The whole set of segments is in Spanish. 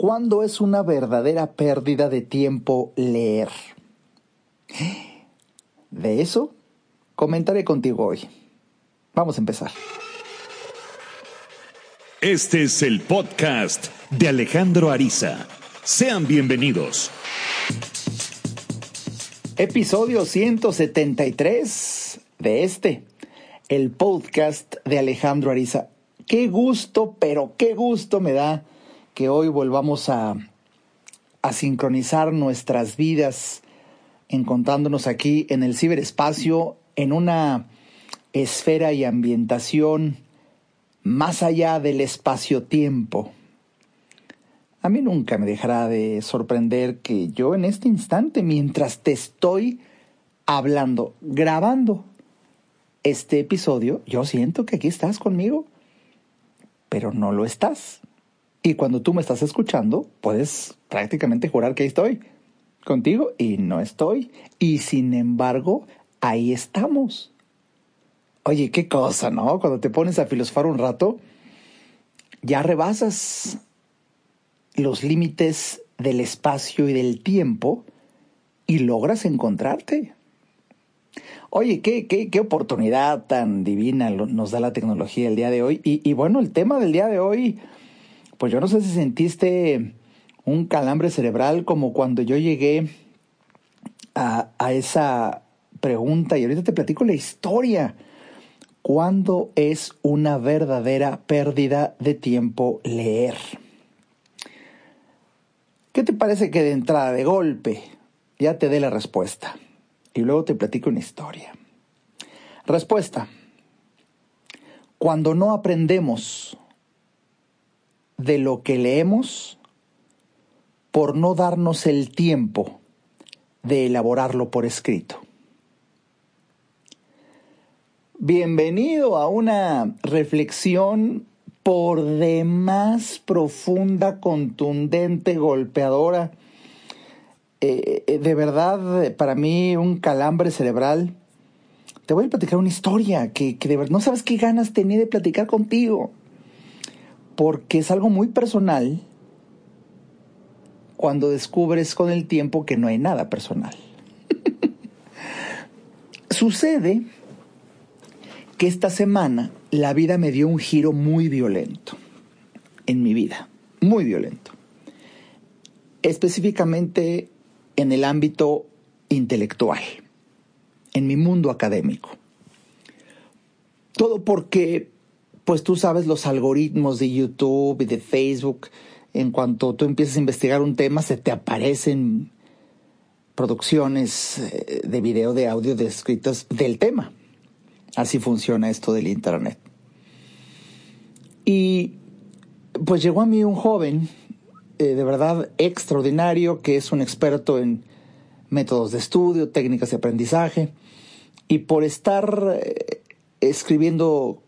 ¿Cuándo es una verdadera pérdida de tiempo leer? De eso comentaré contigo hoy. Vamos a empezar. Este es el podcast de Alejandro Ariza. Sean bienvenidos. Episodio 173 de este, el podcast de Alejandro Ariza. Qué gusto, pero qué gusto me da que hoy volvamos a, a sincronizar nuestras vidas encontrándonos aquí en el ciberespacio en una esfera y ambientación más allá del espacio-tiempo. A mí nunca me dejará de sorprender que yo en este instante, mientras te estoy hablando, grabando este episodio, yo siento que aquí estás conmigo, pero no lo estás. Y cuando tú me estás escuchando, puedes prácticamente jurar que ahí estoy contigo y no estoy. Y sin embargo, ahí estamos. Oye, qué cosa, ¿no? Cuando te pones a filosofar un rato, ya rebasas los límites del espacio y del tiempo y logras encontrarte. Oye, qué, qué, qué oportunidad tan divina nos da la tecnología el día de hoy. Y, y bueno, el tema del día de hoy, pues yo no sé si sentiste un calambre cerebral como cuando yo llegué a, a esa pregunta y ahorita te platico la historia. ¿Cuándo es una verdadera pérdida de tiempo leer? ¿Qué te parece que de entrada, de golpe, ya te dé la respuesta? Y luego te platico una historia. Respuesta. Cuando no aprendemos de lo que leemos, por no darnos el tiempo de elaborarlo por escrito. Bienvenido a una reflexión por demás profunda, contundente, golpeadora. Eh, eh, de verdad, para mí, un calambre cerebral. Te voy a platicar una historia que, que de verdad no sabes qué ganas tenía de platicar contigo. Porque es algo muy personal cuando descubres con el tiempo que no hay nada personal. Sucede que esta semana la vida me dio un giro muy violento en mi vida, muy violento. Específicamente en el ámbito intelectual, en mi mundo académico. Todo porque, pues tú sabes, los algoritmos de YouTube y de Facebook en cuanto tú empiezas a investigar un tema, se te aparecen producciones eh, de video, de audio descritas del tema. Así funciona esto del Internet. Y pues llegó a mí un joven, eh, de verdad extraordinario, que es un experto en métodos de estudio, técnicas de aprendizaje, y por estar eh, escribiendo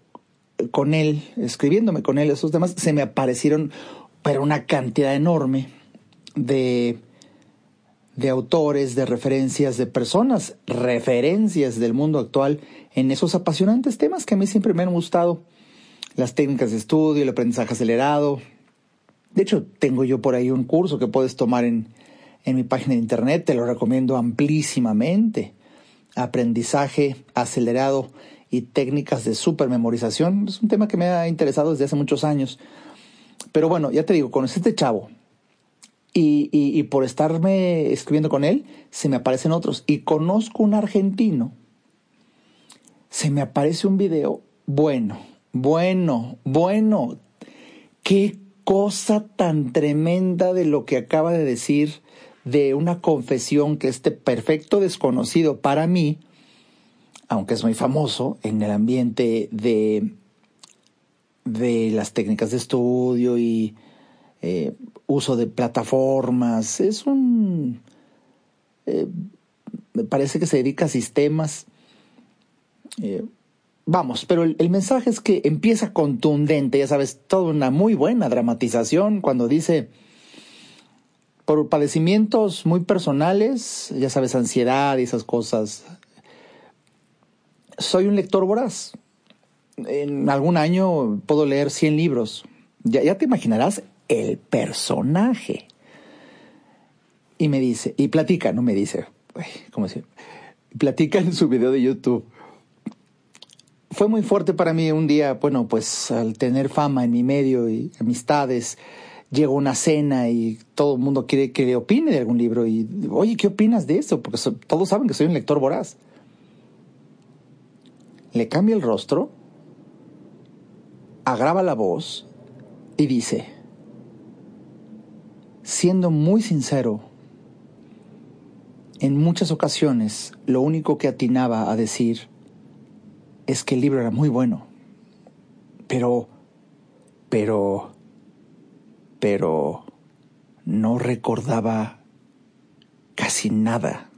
con él, escribiéndome con él esos temas, se me aparecieron pero una cantidad enorme de, de autores, de referencias, de personas, referencias del mundo actual en esos apasionantes temas que a mí siempre me han gustado. Las técnicas de estudio, el aprendizaje acelerado. De hecho, tengo yo por ahí un curso que puedes tomar en, en mi página de internet, te lo recomiendo amplísimamente. Aprendizaje acelerado y técnicas de supermemorización. Es un tema que me ha interesado desde hace muchos años. Pero bueno, ya te digo, conocí este chavo y, y, por estarme escribiendo con él, se me aparecen otros. Y conozco un argentino, se me aparece un video, bueno, bueno, bueno, qué cosa tan tremenda de lo que acaba de decir, de una confesión que este perfecto desconocido para mí, aunque es muy famoso en el ambiente de de las técnicas de estudio y eh, uso de plataformas. Es un... Eh, me parece que se dedica a sistemas. Eh, vamos, pero el, el, mensaje es que empieza contundente, ya sabes, toda una muy buena dramatización cuando dice, por padecimientos muy personales, ya sabes, ansiedad y esas cosas, soy un lector voraz en algún año puedo leer 100 libros. Ya, ya te imaginarás el personaje. Y me dice, y platica, no me dice, ¿cómo Platica en su video de YouTube. Fue muy fuerte para mí un día, bueno, pues al tener fama en mi medio y amistades, llegó una cena y todo el mundo quiere que le opine de algún libro. Y, oye, ¿qué opinas de eso? Porque todos saben que soy un lector voraz. Le cambia el rostro, agrava la voz y dice, siendo muy sincero, en muchas ocasiones lo único que atinaba a decir es que el libro era muy bueno. Pero, pero, pero no recordaba casi nada.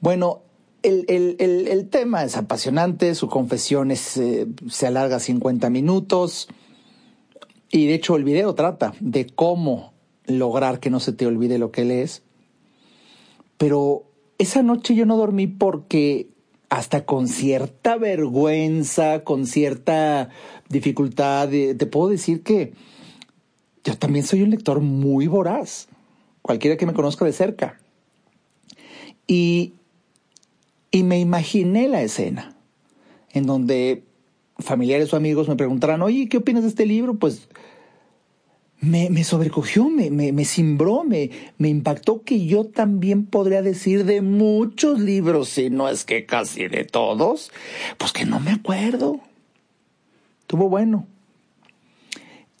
Bueno, el, tema es apasionante, su confesión eh, se alarga 50 minutos y de hecho el video trata de cómo lograr que no se te olvide lo que lees. Pero esa noche yo no dormí porque hasta con cierta vergüenza, con cierta dificultad, te puedo decir que yo también soy un lector muy voraz, cualquiera que me conozca de cerca. Y, y me imaginé la escena en donde familiares o amigos me preguntaran, oye, ¿qué opinas de este libro? Pues me, me sobrecogió, me, me, me cimbró, me, me impactó que yo también podría decir de muchos libros, si no es que casi de todos, pues que no me acuerdo. Tuvo bueno.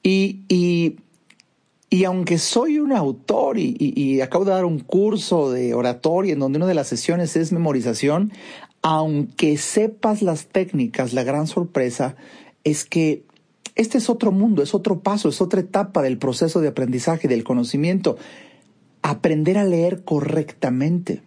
Y, y, y aunque soy un autor y, y, acabo de dar un curso de oratoria en donde una de las sesiones es memorización, aunque sepas las técnicas, la gran sorpresa es que este es otro mundo, es otro paso, es otra etapa del proceso de aprendizaje, del conocimiento. Aprender a leer correctamente.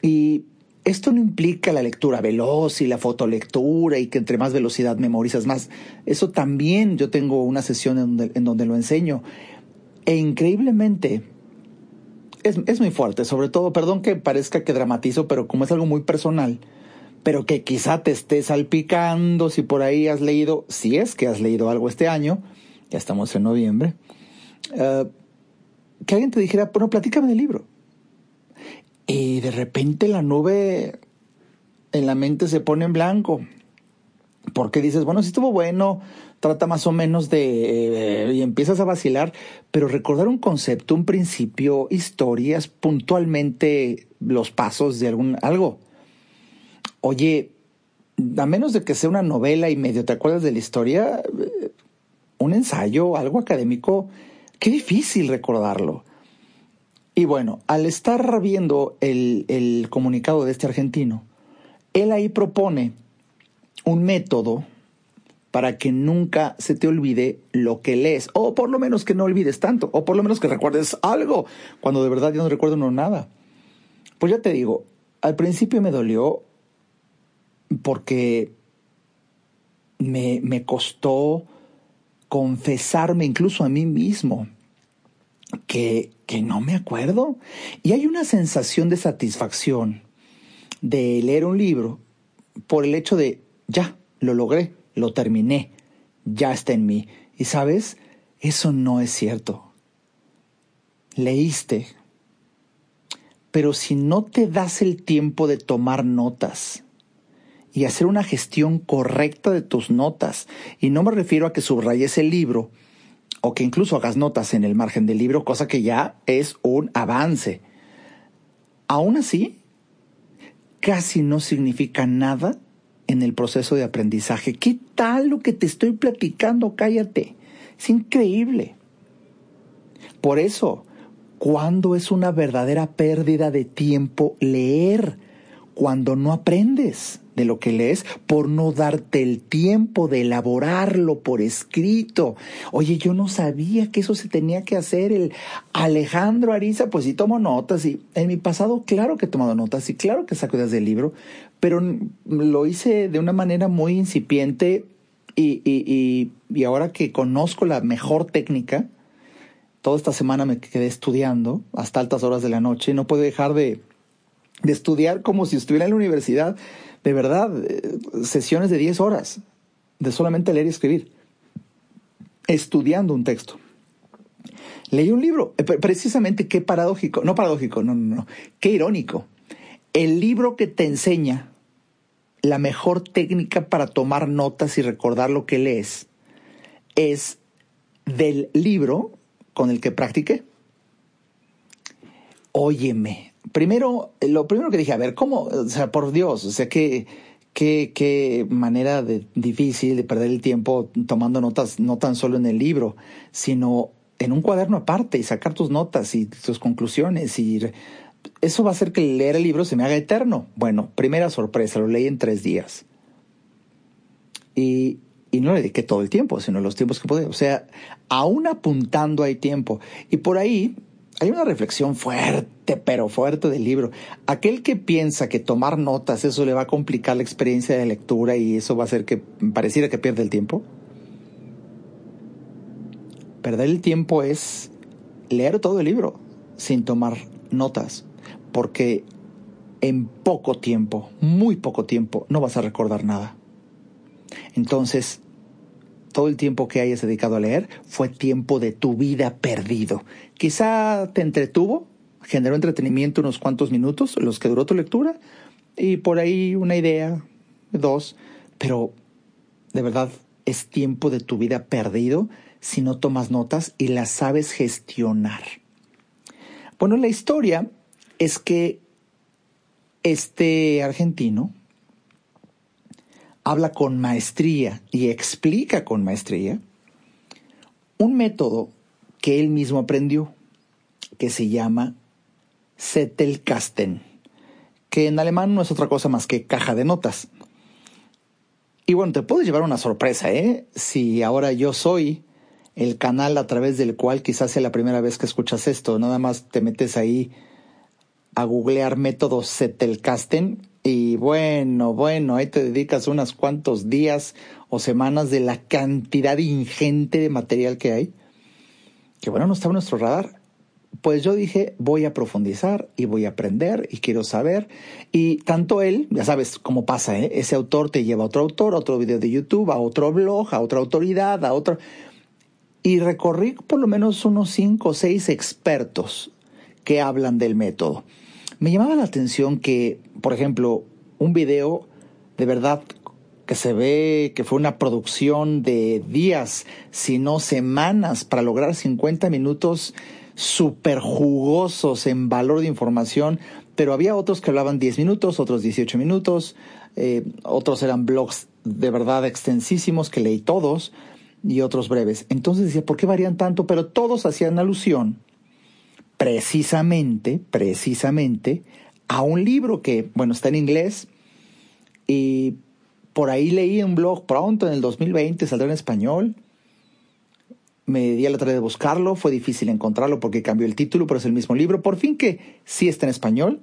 Y esto no implica la lectura veloz y la fotolectura y que entre más velocidad memorizas más. Eso también yo tengo una sesión en donde, lo enseño. E increíblemente, es, es, muy fuerte, sobre todo, perdón que parezca que dramatizo, pero como es algo muy personal, pero que quizá te esté salpicando si por ahí has leído, si es que has leído algo este año, ya estamos en noviembre, eh, que alguien te dijera, bueno, platícame del libro. Y de repente la nube en la mente se pone en blanco. Porque dices, bueno, si estuvo bueno, trata más o menos de... Eh, y empiezas a vacilar, pero recordar un concepto, un principio, historias, puntualmente los pasos de algún algo Oye, a menos de que sea una novela y medio te acuerdas de la historia, un ensayo, algo académico, qué difícil recordarlo. Y bueno, al estar viendo el, el comunicado de este argentino, él ahí propone un método para que nunca se te olvide lo que lees, o por lo menos que no olvides tanto, o por lo menos que recuerdes algo, cuando de verdad yo no recuerdo nada. Pues ya te digo, al principio me dolió porque me, me costó confesarme incluso a mí mismo que, que no me acuerdo. Y hay una sensación de satisfacción de leer un libro por el hecho de, ya, lo logré, lo terminé, ya está en mí. Y sabes, eso no es cierto. Leíste, pero si no te das el tiempo de tomar notas, y hacer una gestión correcta de tus notas. Y no me refiero a que subrayes el libro o que incluso hagas notas en el margen del libro, cosa que ya es un avance. Aún así, casi no significa nada en el proceso de aprendizaje. ¿Qué tal lo que te estoy platicando? Cállate. Es increíble. Por eso, ¿cuándo es una verdadera pérdida de tiempo leer? Cuando no aprendes de lo que lees por no darte el tiempo de elaborarlo por escrito. Oye, yo no sabía que eso se tenía que hacer. El Alejandro Ariza, pues sí tomo notas y en mi pasado claro que he tomado notas y claro que saco ideas del libro, pero lo hice de una manera muy incipiente y, y, y ahora que conozco la mejor técnica, toda esta semana me quedé estudiando hasta altas horas de la noche y no puedo dejar de, de estudiar como si estuviera en la universidad de verdad, eh, sesiones de 10 horas de solamente leer y escribir. estudiando un texto. Leí un libro, eh, precisamente qué paradójico, no paradójico, no, no, no, qué irónico. El libro que te enseña la mejor técnica para tomar notas y recordar lo que lees es del libro con el que practiqué. Óyeme, primero, lo primero que dije, a ver, ¿cómo? O sea, por Dios, o sea, qué, qué, qué manera de, difícil de perder el tiempo tomando notas, no tan solo en el libro, sino en un cuaderno aparte y sacar tus notas y tus conclusiones y eso va a hacer que leer el libro se me haga eterno. Bueno, primera sorpresa, lo leí en tres días. Y, y no le dediqué todo el tiempo, sino los tiempos que podía. O sea, aún apuntando hay tiempo. Y por ahí hay una reflexión fuerte, pero fuerte del libro. Aquel que piensa que tomar notas, eso le va a complicar la experiencia de lectura y eso va a hacer que pareciera que pierde el tiempo. Perder el tiempo es leer todo el libro sin tomar notas, porque en poco tiempo, muy poco tiempo, no vas a recordar nada. Entonces, todo el tiempo que hayas dedicado a leer fue tiempo de tu vida perdido. Quizá te entretuvo, generó entretenimiento unos cuantos minutos, los que duró tu lectura, y por ahí una idea, dos, pero de verdad es tiempo de tu vida perdido si no tomas notas y las sabes gestionar. Bueno, la historia es que este argentino habla con maestría y explica con maestría un método que él mismo aprendió, que se llama Zettelkasten, que en alemán no es otra cosa más que caja de notas. Y bueno, te puedes llevar una sorpresa, ¿eh? Si ahora yo soy el canal a través del cual quizás sea la primera vez que escuchas esto, nada más te metes ahí a googlear método Zettelkasten y bueno, bueno, ahí te dedicas unos cuantos días o semanas de la cantidad ingente de material que hay, que bueno, no estaba en nuestro radar. Pues yo dije, voy a profundizar y voy a aprender y quiero saber. Y tanto él, ya sabes cómo pasa, ¿eh? ese autor te lleva a otro autor, a otro video de YouTube, a otro blog, a otra autoridad, a otro... Y recorrí por lo menos unos cinco o seis expertos que hablan del método. Me llamaba la atención que, por ejemplo, un video de verdad que se ve que fue una producción de días, si no semanas, para lograr 50 minutos súper jugosos en valor de información, pero había otros que hablaban 10 minutos, otros 18 minutos, eh, otros eran blogs de verdad extensísimos que leí todos y otros breves. Entonces decía, ¿por qué varían tanto? Pero todos hacían alusión precisamente, precisamente, a un libro que, bueno, está en inglés y por ahí leí un blog pronto, en el 2020, saldrá en español. Me di a la tarea de buscarlo, fue difícil encontrarlo porque cambió el título, pero es el mismo libro. Por fin que sí está en español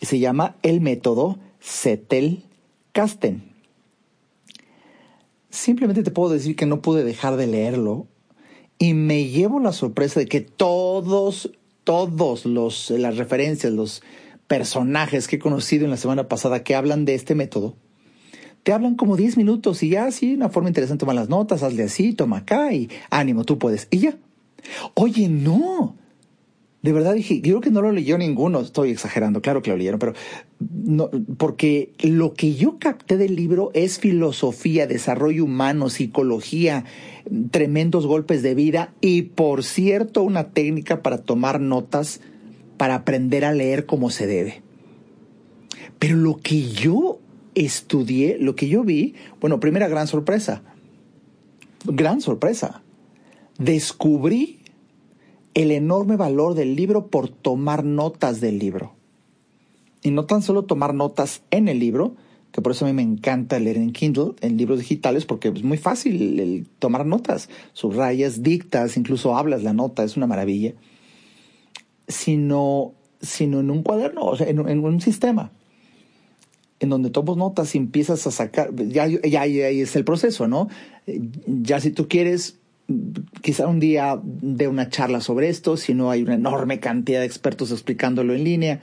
y se llama El método Zettel-Kasten. Simplemente te puedo decir que no pude dejar de leerlo y me llevo la sorpresa de que todos todos los las referencias, los personajes que he conocido en la semana pasada que hablan de este método, te hablan como 10 minutos y ya así, una forma interesante, toma las notas, hazle así, toma acá y ánimo, tú puedes. Y ya. Oye, no. De verdad dije, yo creo que no lo leyó ninguno, estoy exagerando, claro que lo leyeron, pero no, porque lo que yo capté del libro es filosofía, desarrollo humano, psicología, tremendos golpes de vida y, por cierto, una técnica para tomar notas, para aprender a leer como se debe. Pero lo que yo estudié, lo que yo vi, bueno, primera gran sorpresa, gran sorpresa, descubrí el enorme valor del libro por tomar notas del libro. Y no tan solo tomar notas en el libro, que por eso a mí me encanta leer en Kindle, en libros digitales, porque es muy fácil el tomar notas, subrayas, dictas, incluso hablas la nota, es una maravilla, sino, sino en un cuaderno, o sea, en, un sistema, en donde tomas notas y empiezas a sacar, ya, ya, ya es el proceso, ¿no? Ya si tú quieres quizá un día de una charla sobre esto, si no hay una enorme cantidad de expertos explicándolo en línea.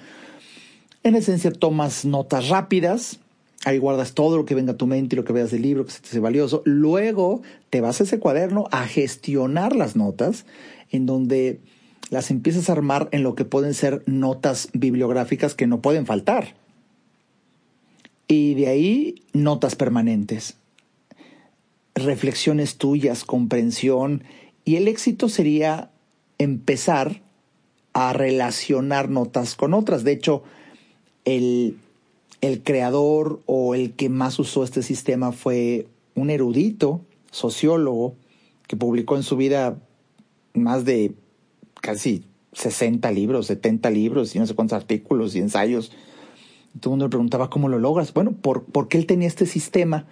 En esencia, tomas notas rápidas, Ahí guardas todo lo que venga a tu mente y lo que veas del libro que se te hace valioso. Luego te vas a ese cuaderno a gestionar las notas, en donde las empiezas a armar en lo que pueden ser notas bibliográficas que no pueden faltar. Y de ahí notas permanentes, reflexiones tuyas, comprensión. Y el éxito sería empezar a relacionar notas con otras. De hecho, el el creador o el que más usó este sistema fue un erudito, sociólogo, que publicó en su vida más de casi 60 libros, 70 libros y no sé cuántos artículos y ensayos. Todo el mundo le preguntaba cómo lo logras. Bueno, por, porque él tenía este sistema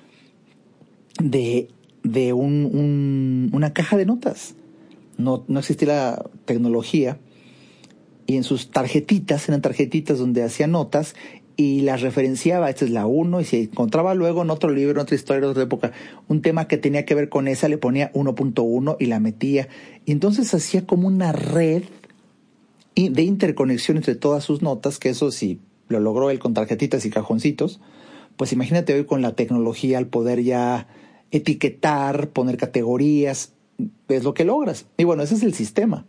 de, de un, una caja de notas. No, no existía la tecnología. Y en sus tarjetitas, eran tarjetitas donde hacía notas y las referenciaba, esta es la uno, y si encontraba luego en otro libro, en otra historia de otra época, un tema que tenía que ver con esa, le ponía 1.1 y la metía. Y entonces hacía como una red de interconexión entre todas sus notas, que eso sí lo logró él con tarjetitas y cajoncitos, pues imagínate hoy con la tecnología, al poder ya etiquetar, poner categorías, es lo que logras. Y bueno, ese es el sistema.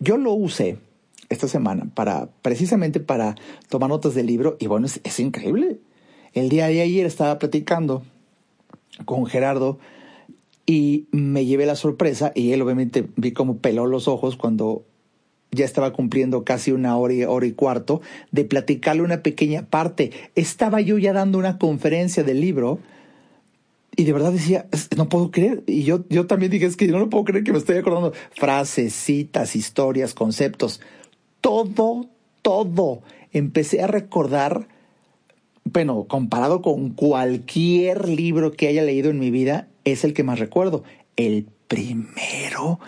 Yo lo usé esta semana para precisamente para tomar notas del libro y bueno, es, increíble. El día de ayer estaba platicando con Gerardo y me llevé la sorpresa y él obviamente vi como peló los ojos cuando ya estaba cumpliendo casi una hora hora y cuarto de platicarle una pequeña parte. Estaba yo ya dando una conferencia del libro y de verdad decía, no puedo creer. Y yo, yo también dije, es que yo no puedo creer que me estoy acordando frases, citas, historias, conceptos todo, todo. Empecé a recordar, bueno, comparado con cualquier libro que haya leído en mi vida, es el que más recuerdo. El primero,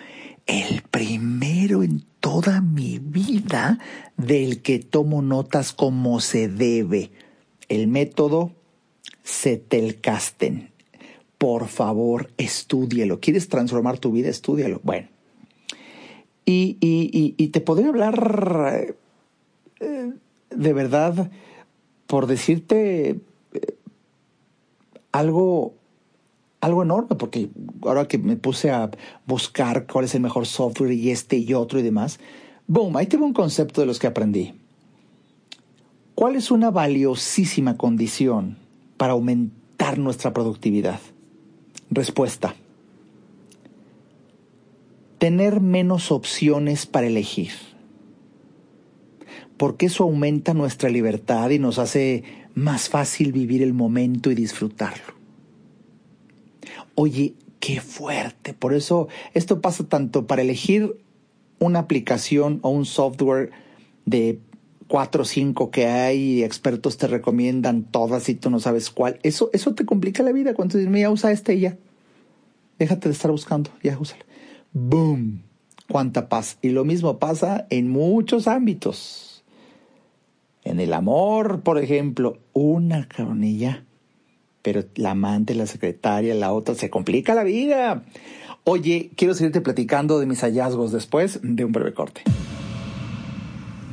el primero en toda mi vida del que tomo notas como se debe. El método Setelkasten. Por favor, estúdielo. ¿Quieres transformar tu vida? Estúdialo. Bueno, y, y, y, te podría hablar eh, de verdad, por decirte eh, algo, algo enorme, porque ahora que me puse a buscar cuál es el mejor software y este y otro y demás, boom, ahí tengo un concepto de los que aprendí. ¿Cuál es una valiosísima condición para aumentar nuestra productividad? Respuesta tener menos opciones para elegir. Porque eso aumenta nuestra libertad y nos hace más fácil vivir el momento y disfrutarlo. Oye, qué fuerte. Por eso esto pasa tanto para elegir una aplicación o un software de cuatro o cinco que hay expertos te recomiendan todas y tú no sabes cuál. Eso, eso te complica la vida cuando dices, mira, usa este y ya. Déjate de estar buscando, ya úsalo. ¡Boom! ¡Cuánta paz! Y lo mismo pasa en muchos ámbitos. En el amor, por ejemplo, una coronilla. Pero la amante, la secretaria, la otra, se complica la vida. Oye, quiero seguirte platicando de mis hallazgos después de un breve corte.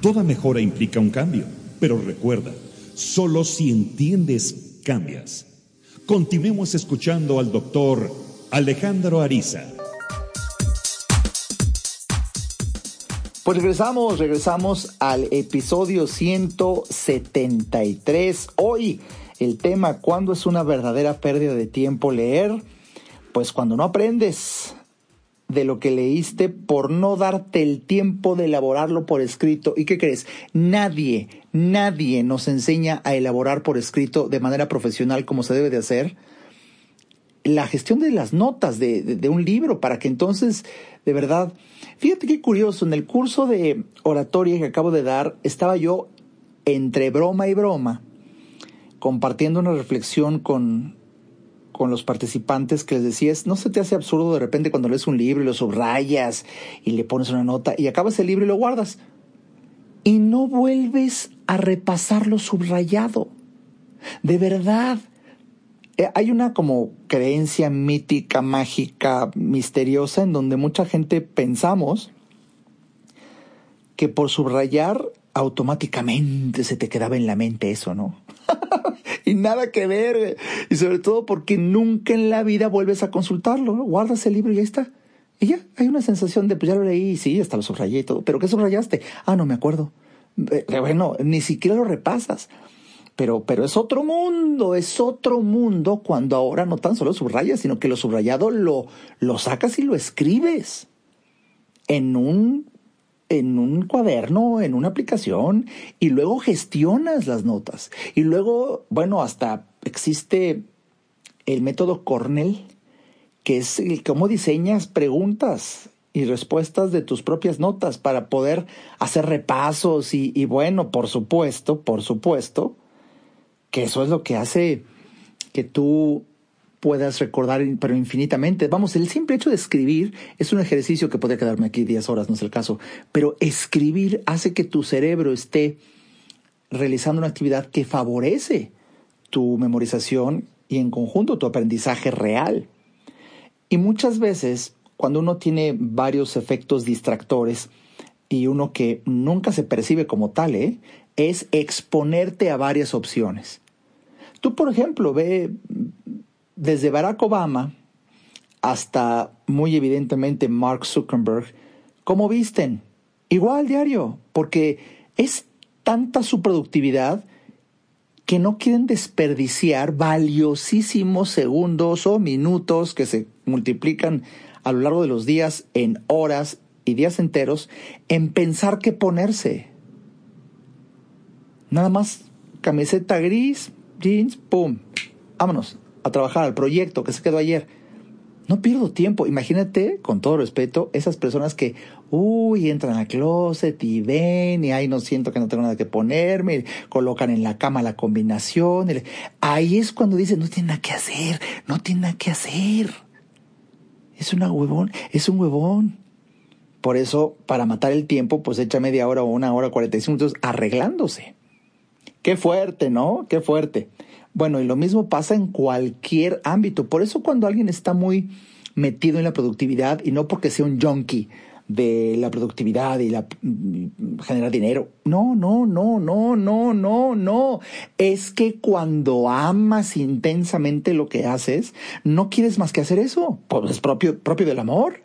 Toda mejora implica un cambio, pero recuerda, solo si entiendes, cambias. Continuemos escuchando al doctor Alejandro Ariza. Pues regresamos, regresamos al episodio 173. Hoy el tema, ¿cuándo es una verdadera pérdida de tiempo leer? Pues cuando no aprendes de lo que leíste por no darte el tiempo de elaborarlo por escrito. ¿Y qué crees? Nadie, nadie nos enseña a elaborar por escrito de manera profesional como se debe de hacer la gestión de las notas de, de, un libro para que entonces, de verdad, fíjate qué curioso, en el curso de oratoria que acabo de dar, estaba yo entre broma y broma compartiendo una reflexión con, con los participantes que les decías, ¿no se te hace absurdo de repente cuando lees un libro y lo subrayas y le pones una nota y acabas el libro y lo guardas? Y no vuelves a repasar lo subrayado. De verdad. Eh, hay una como creencia mítica, mágica, misteriosa en donde mucha gente pensamos que por subrayar automáticamente se te quedaba en la mente eso, ¿no? y nada que ver. Y sobre todo porque nunca en la vida vuelves a consultarlo. Guardas el libro y ahí está. Y ya, hay una sensación de, pues ya lo leí, sí, hasta lo subrayé y todo. ¿Pero qué subrayaste? Ah, no me acuerdo. Eh, bueno, ni siquiera lo repasas. Pero, pero es otro mundo, es otro mundo cuando ahora no tan solo subrayas, sino que lo subrayado lo sacas y lo escribes en un en un cuaderno, en una aplicación, y luego gestionas las notas. Y luego, bueno, hasta existe el método Cornell, que es el cómo diseñas preguntas y respuestas de tus propias notas para poder hacer repasos y, y bueno, por supuesto, por supuesto, que eso es lo que hace que tú puedas recordar, pero infinitamente. Vamos, el simple hecho de escribir es un ejercicio que podría quedarme aquí 10 horas, no es el caso, pero escribir hace que tu cerebro esté realizando una actividad que favorece tu memorización y en conjunto tu aprendizaje real. Y muchas veces, cuando uno tiene varios efectos distractores y uno que nunca se percibe como tal, ¿eh? es exponerte a varias opciones. Tú, por ejemplo, ve desde Barack Obama hasta muy evidentemente Mark Zuckerberg, ¿cómo visten? Igual diario, porque es tanta su productividad que no quieren desperdiciar valiosísimos segundos o minutos que se multiplican a lo largo de los días en horas y días enteros en pensar qué ponerse. Nada más camiseta gris, jeans, pum, vámonos a trabajar al proyecto que se quedó ayer. No pierdo tiempo. Imagínate, con todo respeto, esas personas que, uy, entran al closet y ven y ahí no siento que no tengo nada que ponerme, colocan en la cama la combinación. ahí es cuando dicen, no tiene nada que hacer, no tiene nada que hacer. Es una huevón, es un huevón. Por eso, para matar el tiempo, pues echa media hora o una hora, 45 minutos arreglándose. Qué fuerte, ¿no? Qué fuerte. Bueno, y lo mismo pasa en cualquier ámbito. Por eso cuando alguien está muy metido en la productividad y no porque sea un junkie de la productividad y la mm, generar dinero. No, no, no, no, no, no, no. Es que cuando amas intensamente lo que haces, no quieres más que hacer eso. Pues es propio, propio del amor.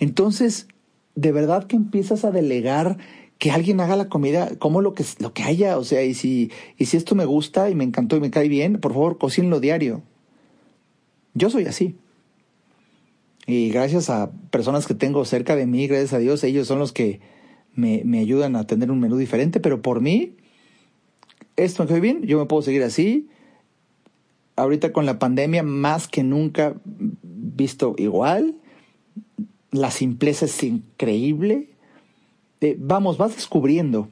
Entonces, de verdad que empiezas a delegar que alguien haga la comida como lo que, lo que haya, o sea, y si, y si esto me gusta y me encantó y me cae bien, por favor, cocínlo diario. Yo soy así. Y gracias a personas que tengo cerca de mí, gracias a Dios, ellos son los que me, me ayudan a tener un menú diferente, pero por mí, esto me cae bien, yo me puedo seguir así. Ahorita con la pandemia, más que nunca visto igual. La simpleza es increíble eh, vamos, vas descubriendo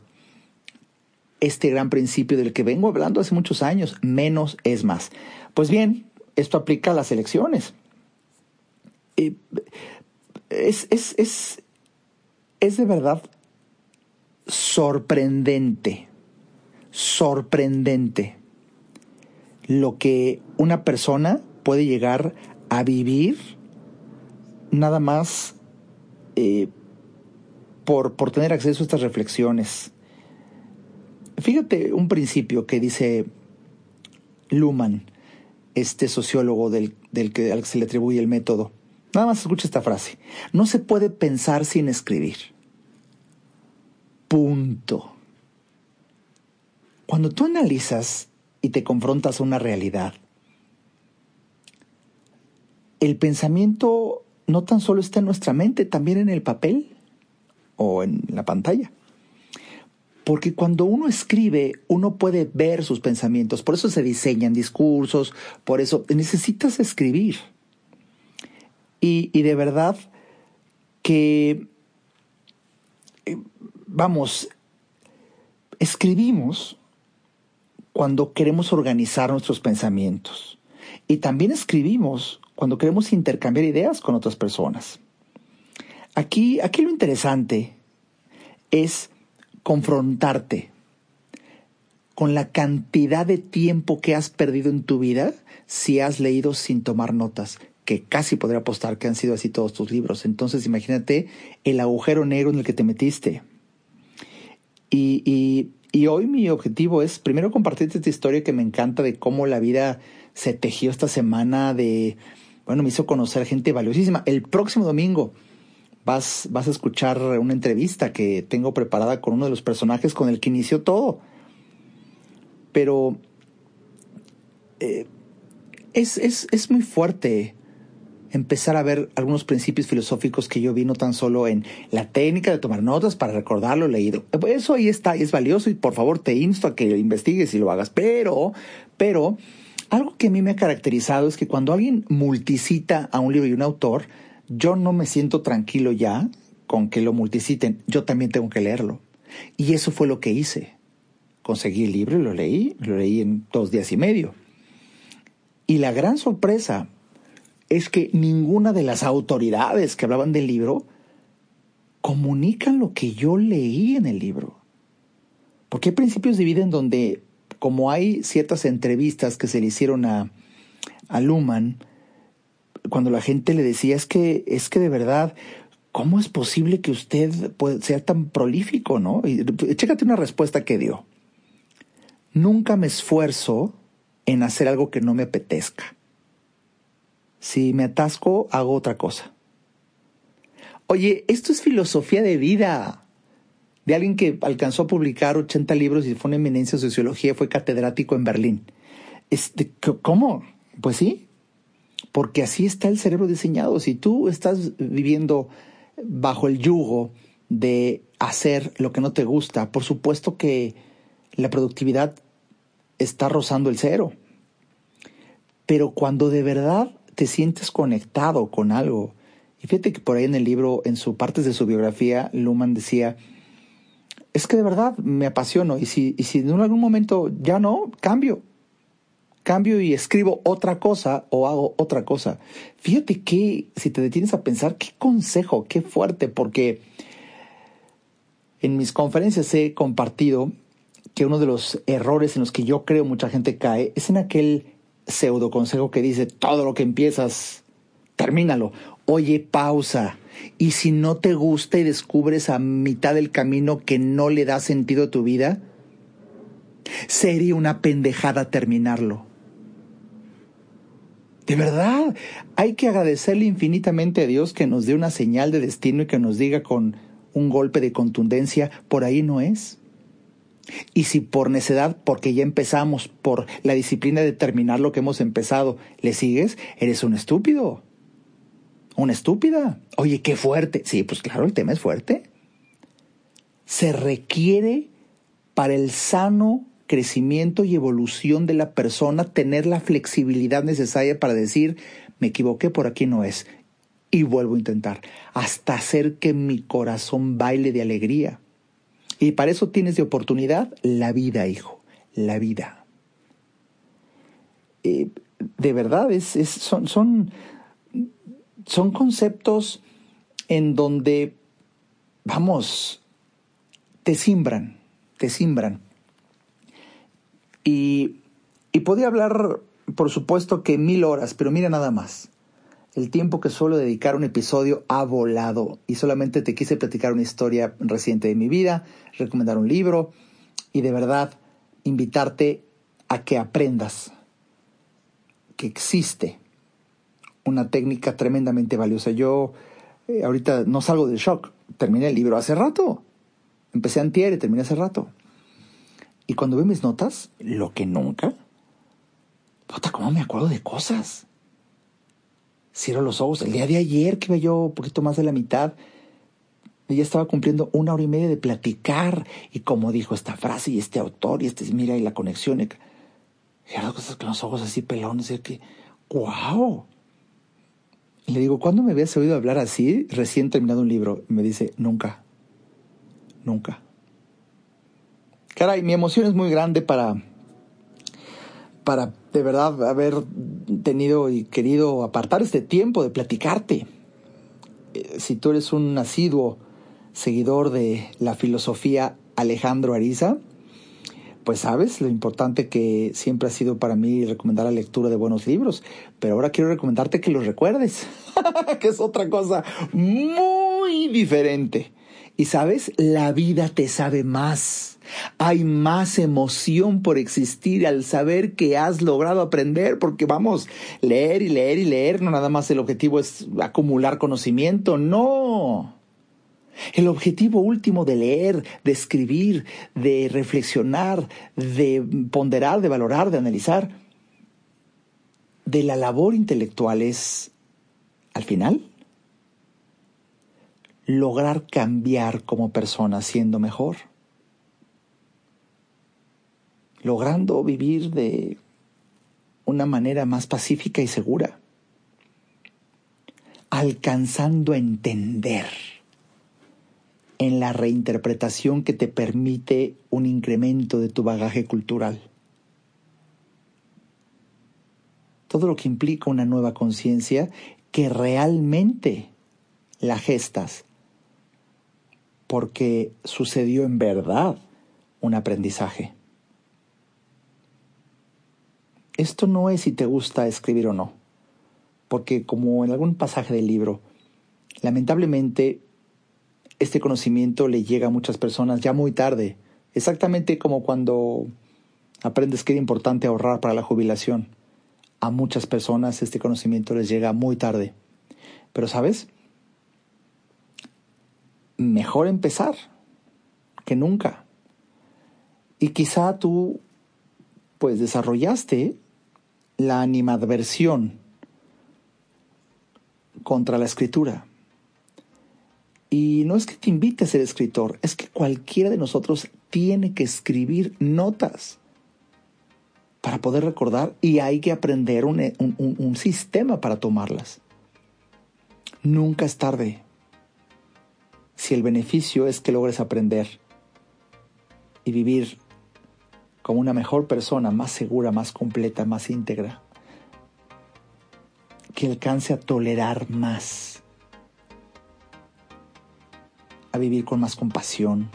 este gran principio del que vengo hablando hace muchos años, menos es más. Pues bien, esto aplica a las elecciones. Eh, es, es, es, es de verdad sorprendente, sorprendente lo que una persona puede llegar a vivir nada más eh, por, por tener acceso a estas reflexiones. Fíjate un principio que dice Luhmann, este sociólogo del, del que, al que se le atribuye el método. Nada más escucha esta frase. No se puede pensar sin escribir. Punto. Cuando tú analizas y te confrontas a una realidad, el pensamiento no tan solo está en nuestra mente, también en el papel o en la pantalla. Porque cuando uno escribe, uno puede ver sus pensamientos, por eso se diseñan discursos, por eso necesitas escribir. Y, y de verdad que, eh, vamos, escribimos cuando queremos organizar nuestros pensamientos. Y también escribimos cuando queremos intercambiar ideas con otras personas. Aquí, aquí lo interesante es confrontarte con la cantidad de tiempo que has perdido en tu vida si has leído sin tomar notas, que casi podría apostar que han sido así todos tus libros. Entonces imagínate el agujero negro en el que te metiste. Y, y, y hoy mi objetivo es primero compartirte esta historia que me encanta de cómo la vida se tejió esta semana, de, bueno, me hizo conocer gente valiosísima. El próximo domingo vas, vas a escuchar una entrevista que tengo preparada con uno de los personajes con el que inició todo. Pero eh, es, es, es muy fuerte empezar a ver algunos principios filosóficos que yo vi no tan solo en la técnica de tomar notas para recordar lo leído. Eso ahí está, es valioso y por favor te insto a que lo investigues y lo hagas. Pero, pero, algo que a mí me ha caracterizado es que cuando alguien multicita a un libro y un autor, yo no me siento tranquilo ya con que lo multiciten, yo también tengo que leerlo. Y eso fue lo que hice. Conseguí el libro y lo leí, lo leí en dos días y medio. Y la gran sorpresa es que ninguna de las autoridades que hablaban del libro comunican lo que yo leí en el libro. Porque hay principios de vida en donde, como hay ciertas entrevistas que se le hicieron a, a Luhmann, cuando la gente le decía, es que, es que de verdad, ¿cómo es posible que usted sea tan prolífico, no? Y chécate una respuesta que dio. Nunca me esfuerzo en hacer algo que no me apetezca. Si me atasco, hago otra cosa. Oye, esto es filosofía de vida. De alguien que alcanzó a publicar 80 libros y fue una eminencia en sociología, fue catedrático en Berlín. Este, ¿Cómo? Pues sí, porque así está el cerebro diseñado. Si tú estás viviendo bajo el yugo de hacer lo que no te gusta, por supuesto que la productividad está rozando el cero. Pero cuando de verdad te sientes conectado con algo, y fíjate que por ahí en el libro, en su partes de su biografía, Luhmann decía, es que de verdad me apasiono y si, y si en algún momento ya no, cambio, cambio y escribo otra cosa o hago otra cosa. Fíjate que, si te detienes a pensar, qué consejo, qué fuerte, porque en mis conferencias he compartido que uno de los errores en los que yo creo mucha gente cae es en aquel pseudo consejo que dice todo lo que empiezas, termínalo. Oye, pausa. Y si no te gusta y descubres a mitad del camino que no le da sentido a tu vida, sería una pendejada terminarlo. De verdad, hay que agradecerle infinitamente a Dios que nos dé una señal de destino y que nos diga con un golpe de contundencia, por ahí no es. Y si por necedad, porque ya empezamos, por la disciplina de terminar lo que hemos empezado, le sigues, eres un estúpido. Una estúpida. Oye, qué fuerte. Sí, pues claro, el tema es fuerte. Se requiere para el sano crecimiento y evolución de la persona, tener la flexibilidad necesaria para decir, me equivoqué, por aquí no es, y vuelvo a intentar, hasta hacer que mi corazón baile de alegría. Y para eso tienes de oportunidad la vida, hijo, la vida. Eh, de verdad, es, son, son, son conceptos en donde, vamos, te simbran, te simbran. Y, podía hablar, por supuesto, que mil horas, pero mira nada más. El tiempo que suelo dedicar a un episodio ha volado y solamente te quise platicar una historia reciente de mi vida, recomendar un libro y de verdad invitarte a que aprendas que existe una técnica tremendamente valiosa. Yo eh, ahorita no salgo del shock, terminé el libro hace rato. Empecé antier y terminé hace rato. Y cuando veo mis notas, lo que nunca, puta, ¿cómo me acuerdo de cosas? Cierro los ojos. El día de ayer, que iba yo un poquito más de la mitad, ella estaba cumpliendo una hora y media de platicar. Y como dijo esta frase y este autor y este, mira, y la conexión. Y, cosas con los ojos así pelones. Y que, ¡wow! Y le digo, ¿cuándo me habías oído hablar así? Recién terminado un libro. Me dice, nunca. Nunca. Caray, mi emoción es muy grande para, para de verdad haber tenido y querido apartar este tiempo de platicarte. Eh, si tú eres un asiduo seguidor de la filosofía Alejandro Ariza, pues sabes lo importante que siempre ha sido para mí recomendar la lectura de buenos libros, pero ahora quiero recomendarte que los recuerdes, que es otra cosa muy diferente. Y sabes, la vida te sabe más. Hay más emoción por existir al saber que has logrado aprender, porque vamos, leer y leer y leer, no nada más el objetivo es acumular conocimiento, no. El objetivo último de leer, de escribir, de reflexionar, de ponderar, de valorar, de analizar, de la labor intelectual es, al final, lograr cambiar como persona siendo mejor, logrando vivir de una manera más pacífica y segura, alcanzando a entender en la reinterpretación que te permite un incremento de tu bagaje cultural. Todo lo que implica una nueva conciencia que realmente la gestas porque sucedió en verdad un aprendizaje. Esto no es si te gusta escribir o no, porque como en algún pasaje del libro, lamentablemente este conocimiento le llega a muchas personas ya muy tarde, exactamente como cuando aprendes que era importante ahorrar para la jubilación. A muchas personas este conocimiento les llega muy tarde. Pero sabes, mejor empezar que nunca. Y quizá tú pues desarrollaste la animadversión contra la escritura. Y no es que te invite a ser escritor, es que cualquiera de nosotros tiene que escribir notas para poder recordar y hay que aprender un, un sistema para tomarlas. Nunca es tarde si el beneficio es que logres aprender y vivir como una mejor persona, más segura, más completa, más íntegra, que alcance a tolerar más, a vivir con más compasión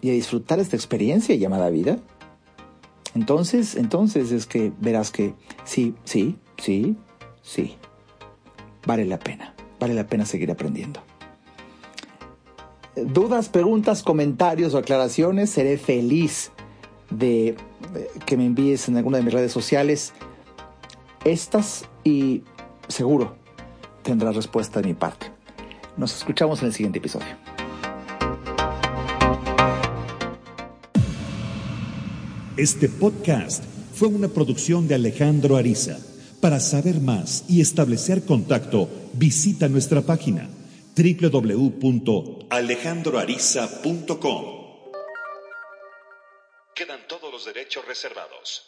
y a disfrutar esta experiencia llamada vida, entonces, entonces es que verás que sí, sí, sí, sí, vale la pena vale la pena seguir aprendiendo. Dudas, preguntas, comentarios o aclaraciones, seré feliz de que me envíes en alguna de mis redes sociales estas y seguro tendrás respuesta de mi parte. Nos escuchamos en el siguiente episodio. Este podcast fue una producción de Alejandro Ariza. Para saber más y establecer contacto, visita nuestra página www.alejandroariza.com. Quedan todos los derechos reservados.